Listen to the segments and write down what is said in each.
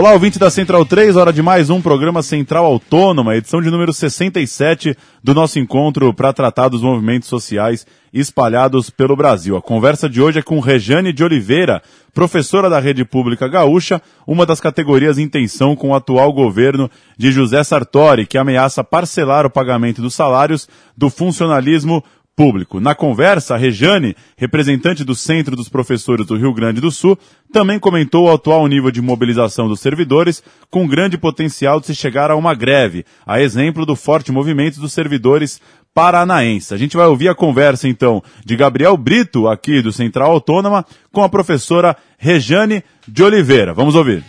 Olá, ouvinte da Central 3, hora de mais um programa Central Autônoma, edição de número 67 do nosso encontro para tratar dos movimentos sociais espalhados pelo Brasil. A conversa de hoje é com Rejane de Oliveira, professora da Rede Pública Gaúcha, uma das categorias em tensão com o atual governo de José Sartori, que ameaça parcelar o pagamento dos salários do funcionalismo público. Na conversa, a Rejane, representante do Centro dos Professores do Rio Grande do Sul, também comentou o atual nível de mobilização dos servidores, com grande potencial de se chegar a uma greve, a exemplo do forte movimento dos servidores paranaenses. A gente vai ouvir a conversa, então, de Gabriel Brito, aqui do Central Autônoma, com a professora Rejane de Oliveira. Vamos ouvir.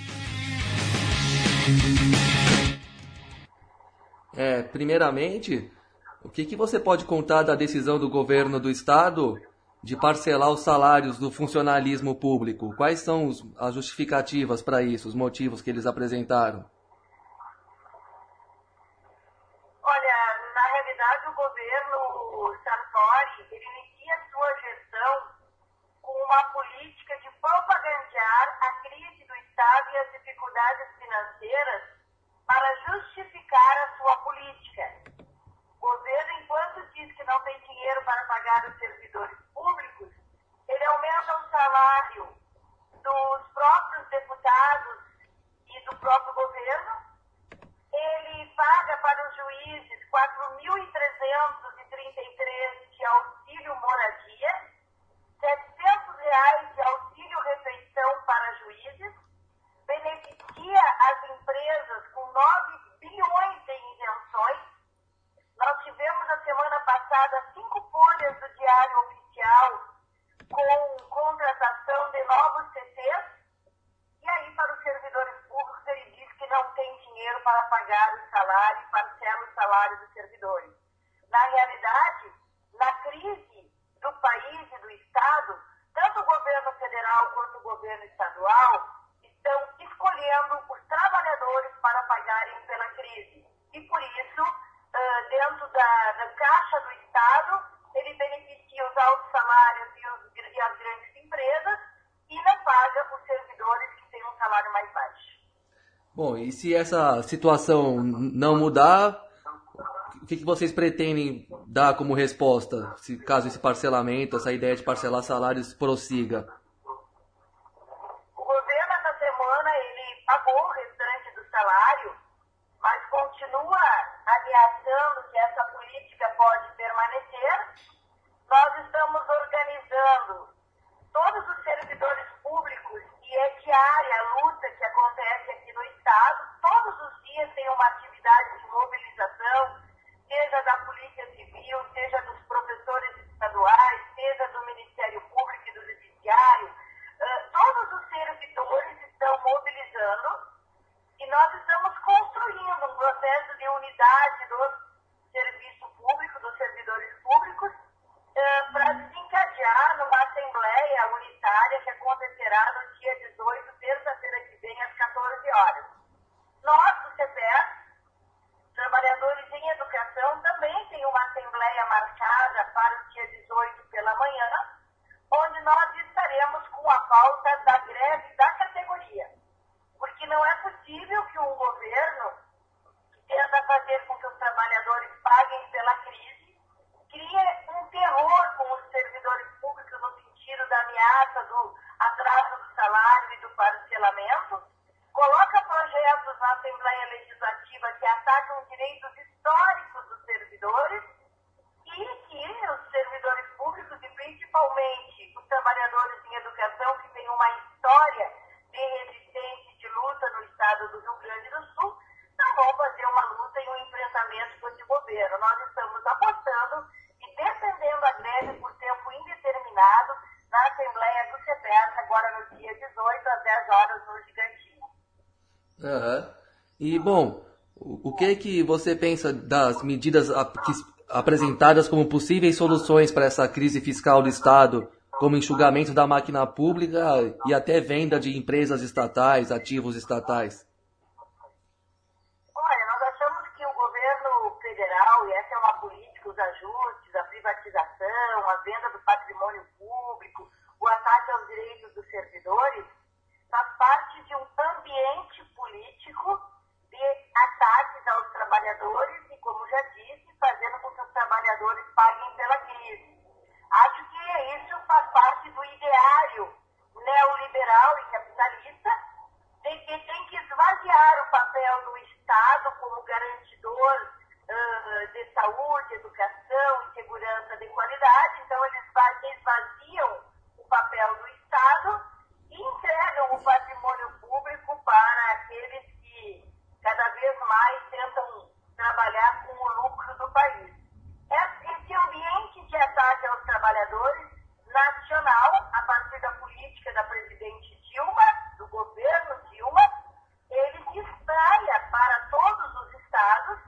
É, primeiramente, o que, que você pode contar da decisão do governo do estado de parcelar os salários do funcionalismo público? Quais são os, as justificativas para isso, os motivos que eles apresentaram? Olha, na realidade o governo Sartori ele inicia sua gestão com uma política de propagandear a crise do Estado e as dificuldades financeiras para justificar a sua política. O governo, enquanto diz que não tem dinheiro para pagar os servidores públicos, ele aumenta o salário dos próprios deputados e do próprio governo, ele paga para os juízes 4.333 de auxílio moradia, 700 reais de auxílio refeição para juízes, beneficia as empresas com 9 bilhões de isenções, nós tivemos na semana passada cinco folhas do Diário Oficial com contratação de novos CCs. E aí, para os servidores públicos, ele diz que não tem dinheiro para pagar os salários, parcela os salários dos servidores. Na realidade, na crise do país e do Estado, tanto o governo federal quanto o governo estadual estão escolhendo os trabalhadores para pagarem pela crise. E por isso, dentro da, da, Caixa do Estado, ele beneficia os altos salários e, os, e, as grandes empresas e não paga os servidores que têm um salário mais baixo. Bom, e se essa situação não mudar, o que vocês pretendem dar como resposta, se caso esse parcelamento, essa ideia de parcelar salários prossiga? O governo, essa semana, ele pagou o restante do salário, mas continua ameaçando que essa política pode permanecer. Nós estamos organizando todos os servidores públicos e é diária a luta que acontece aqui no Estado. Todos os dias tem uma atividade de mobilização, seja da Polícia Civil, seja dos professores estaduais, seja do Ministério Público e do Judiciário. Uh, todos os servidores estão mobilizando e nós estamos construindo um processo de unidade do serviço público, dos servidores públicos, eh, para desencadear numa assembleia unitária que acontecerá no dia 18, terça-feira que vem, às 14 horas. Nós, do CPS, trabalhadores em educação, também tem uma assembleia marcada para o dia 18 pela manhã, onde nós estaremos com a pauta da greve da categoria porque não é possível que um governo tenta fazer com que os trabalhadores paguem pela crise crie um terror com os servidores públicos no sentido da ameaça do atraso do salário e do parcelamento, coloca projetos na Assembleia Legislativa que atacam direitos históricos dos servidores e que os servidores públicos e principalmente os trabalhadores em educação que têm uma história de resistência de luta no estado do Rio Grande do Sul, não vão fazer uma luta e um enfrentamento com esse governo. Nós estamos apostando e defendendo a greve por tempo indeterminado na Assembleia do CEPES, agora no dia 18, às 10 horas, no Gigantinho. Uhum. E, bom, o que que você pensa das medidas apresentadas como possíveis soluções para essa crise fiscal do Estado como enxugamento da máquina pública e até venda de empresas estatais, ativos estatais? Olha, nós achamos que o governo federal, e essa é uma política, os ajustes, a privatização, a venda do patrimônio público, o ataque aos direitos dos servidores, faz parte de um ambiente político de ataques aos trabalhadores e, como já disse, fazendo com que os trabalhadores paguem pela crise. Acho que isso faz parte do ideário neoliberal e capitalista de que tem que esvaziar o papel do Estado como garantidor uh, de saúde, educação e segurança de qualidade. Então, eles esvaziam o papel do Estado e entregam o patrimônio público para aqueles que cada vez mais tentam trabalhar com o lucro do país. Esse ambiente de ataque aos trabalhadores nacional, a partir da política da presidente Dilma, do governo Dilma, ele se espraia para todos os estados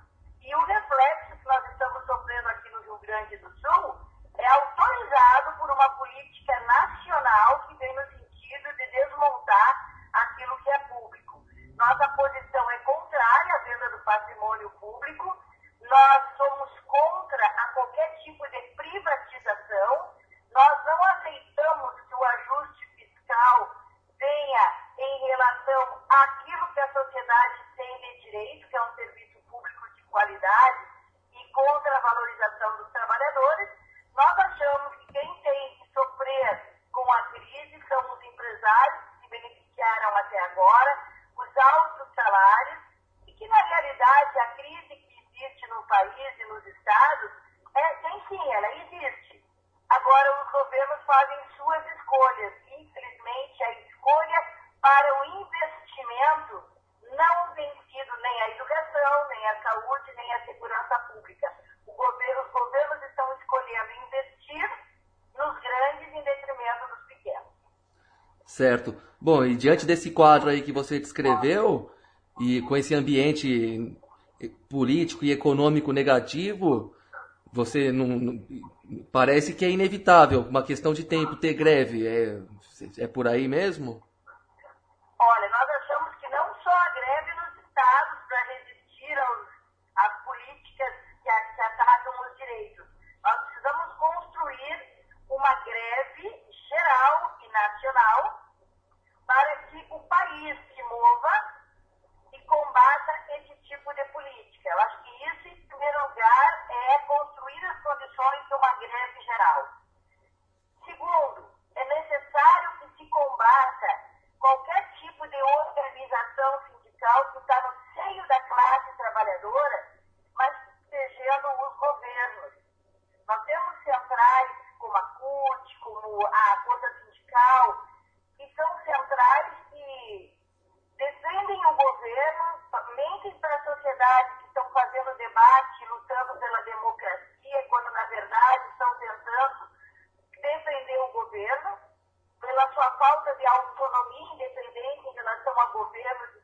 e o reflexo que nós estamos sofrendo aqui no Rio Grande do Sul é autorizado por uma política nacional que vem no sentido de desmontar aquilo que é público. Nossa posição é contrária à venda do patrimônio público, nós somos contra a qualquer tipo de privatização, nós não aceitamos que o ajuste fiscal venha em relação àquilo que a sociedade tem de direito, que é um serviço público de qualidade, e contra a valorização dos trabalhadores. Nós achamos que quem tem que sofrer com a crise são os empresários que se beneficiaram até agora, os altos salários, e que, na realidade, a crise que existe no país e nos estados, é, tem sim, ela existe. Agora, os governos fazem suas escolhas. Infelizmente, a escolha para o investimento não tem sido nem a educação, nem a saúde, nem a segurança pública. Governo, os governos estão escolhendo investir nos grandes em detrimento dos pequenos. Certo. Bom, e diante desse quadro aí que você descreveu, e com esse ambiente político e econômico negativo, você não, parece que é inevitável, uma questão de tempo ter greve. É, é por aí mesmo? Olha, nós achamos que não só a greve nos estados para resistir aos, às políticas que, que atacam os direitos. Nós precisamos construir uma greve geral e nacional país se mova e combata esse tipo de política. Eu acho que isso, em primeiro lugar, é construir as condições de uma greve geral. Segundo, é necessário que se combata qualquer tipo de organização sindical que está no seio da classe trabalhadora, mas protegendo os governos. Nós temos centrais como a CUT, como a Força Sindical, que são centrais que defendem o governo, mentem para a sociedade que estão fazendo debate, lutando pela democracia, quando na verdade estão tentando defender o governo, pela sua falta de autonomia independência em relação a governos e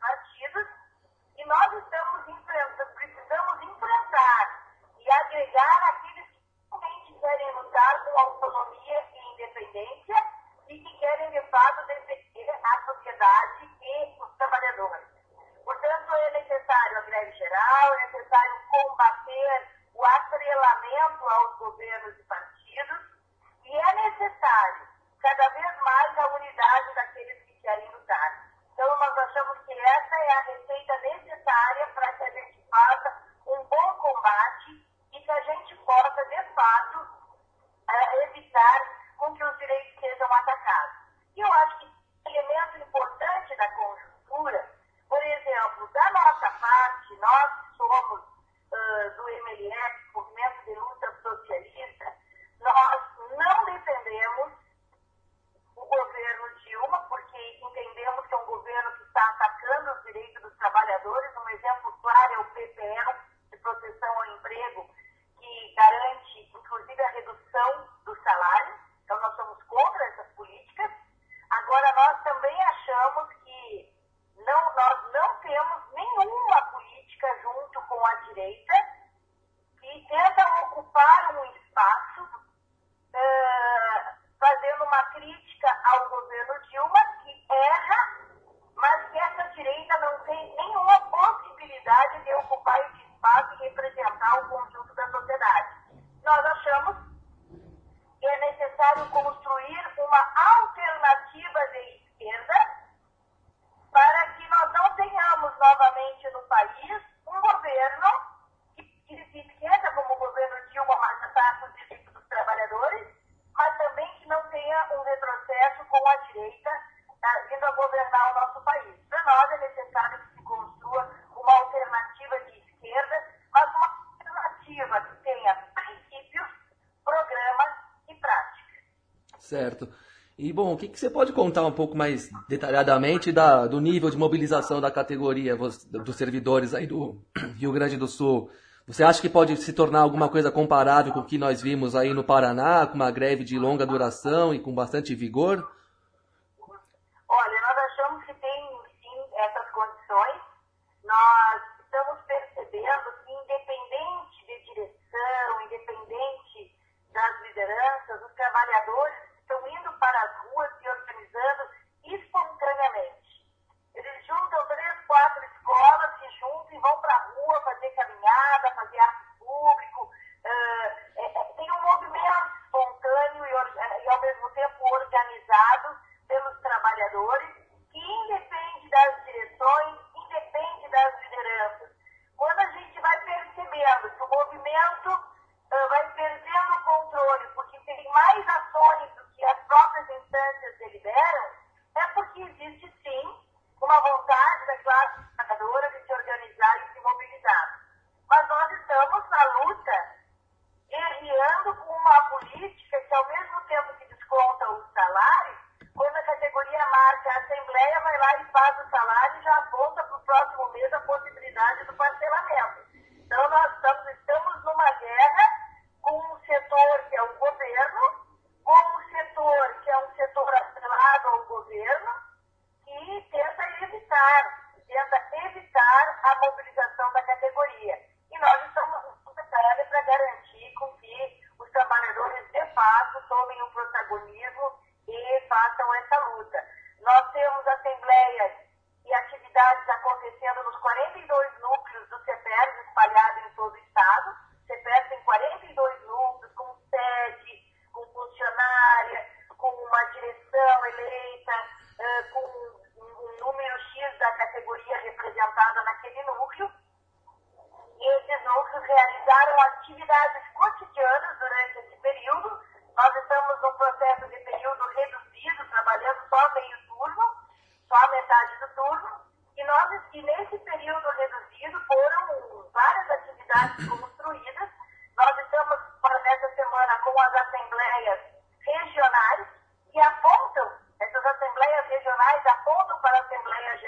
Certo. E bom, o que, que você pode contar um pouco mais detalhadamente da, do nível de mobilização da categoria dos servidores aí do Rio Grande do Sul? Você acha que pode se tornar alguma coisa comparável com o que nós vimos aí no Paraná, com uma greve de longa duração e com bastante vigor? Olha, nós achamos que tem sim essas condições. Nós estamos percebendo que independente de direção, independente das lideranças, os trabalhadores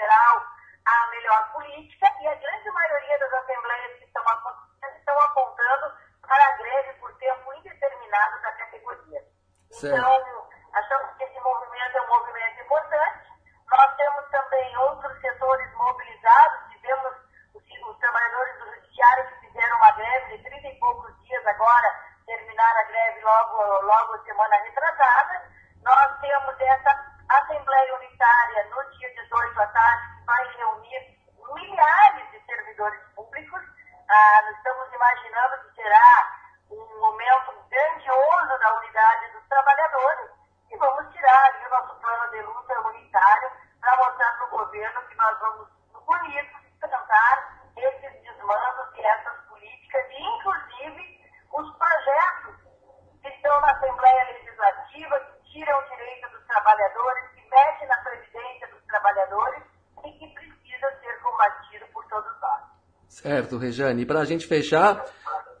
Geral a melhor política e a grande maioria das assembleias que estão acontecendo estão apontando para a greve por tempo indeterminado da categoria. Certo. Então, achamos que esse movimento é um movimento importante. Nós temos também outros setores mobilizados, tivemos os, os trabalhadores do judiciário que fizeram uma greve de 30 e poucos dias agora, terminar a greve logo, logo semana retrasada. Nós temos essa Assembleia Unitária no dia 18 à tarde, que vai reunir milhares de servidores públicos. Ah, estamos imaginando que será um momento grandioso da unidade dos trabalhadores e vamos tirar ali o nosso plano de luta unitário para mostrar para o governo que nós vamos, unidos, enfrentar esses desmandos e essas políticas e, inclusive, os projetos que estão na Assembleia Legislativa, que tiram o direito dos trabalhadores, que mexem na previdência dos trabalhadores e que precisa ser combatido por todos nós. Certo, Rejane. E para a gente fechar,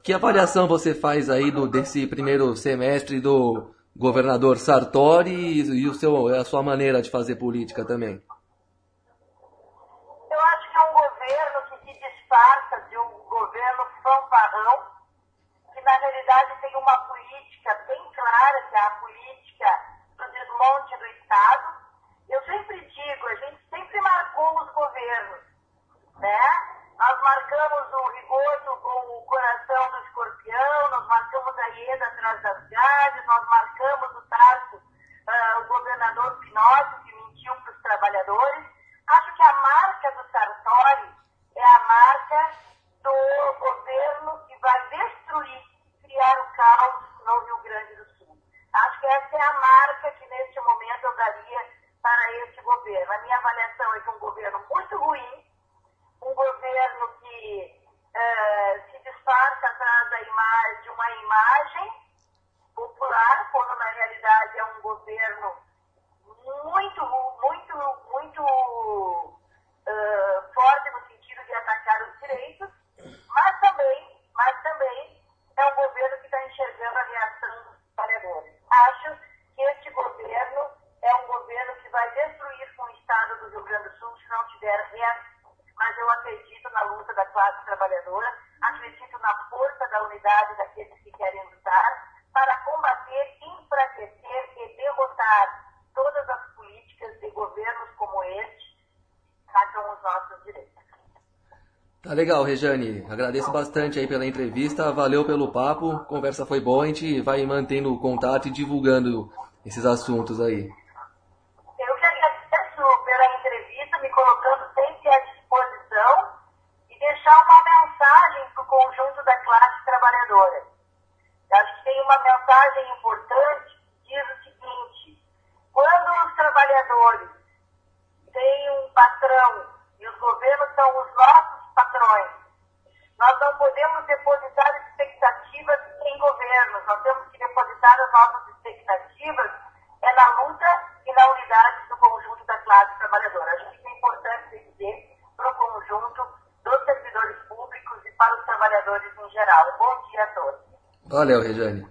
que avaliação você faz aí do, desse primeiro semestre do governador Sartori e, e o seu, a sua maneira de fazer política também? Eu acho que é um governo que se disfarça de um governo fanfarrão, que na realidade tem uma política bem clara, que é a política do desmonte do Estado. Eu sempre digo, a gente sempre marcou os governos, né? Nós marcamos o Rigoto com o coração do escorpião, nós marcamos a Ieda atrás das grades, nós marcamos o Tarso, uh, o governador Pinóquio, que mentiu para os trabalhadores. Acho que a marca do Sartori é a marca do governo que vai destruir, criar o caos no Rio Grande do Sul. Acho que essa é a marca que neste momento eu daria para este governo. A minha avaliação é que é um governo muito ruim, um governo que uh, se disfarça atrás da imagem, de uma imagem popular, quando na realidade é um governo muito, muito, muito uh, forte no sentido de atacar os direitos, mas também, mas também é um governo que está enxergando a reação dos trabalhadores. Acho que este classe trabalhadora, acredito na força da unidade daqueles que querem lutar para combater, enfraquecer e derrotar todas as políticas de governos como este que atacam os nossos direitos. Tá legal, Rejane. Agradeço bastante aí pela entrevista, valeu pelo papo, conversa foi boa, a gente vai mantendo o contato e divulgando esses assuntos aí. Eu que agradeço pela entrevista, me colocando sempre à disposição e deixar uma mensagem para o da classe trabalhadora. Eu acho que tem uma mensagem importante que diz o seguinte: quando os trabalhadores têm um patrão e os governos são os nossos patrões, nós não podemos depositar expectativas em governos, nós temos que depositar as nossas expectativas é na luta e na unidade do conjunto da classe trabalhadora. Acho que é importante dizer para o conjunto dos servidores públicos para os trabalhadores em geral. Bom dia a todos. Valeu, Rejane.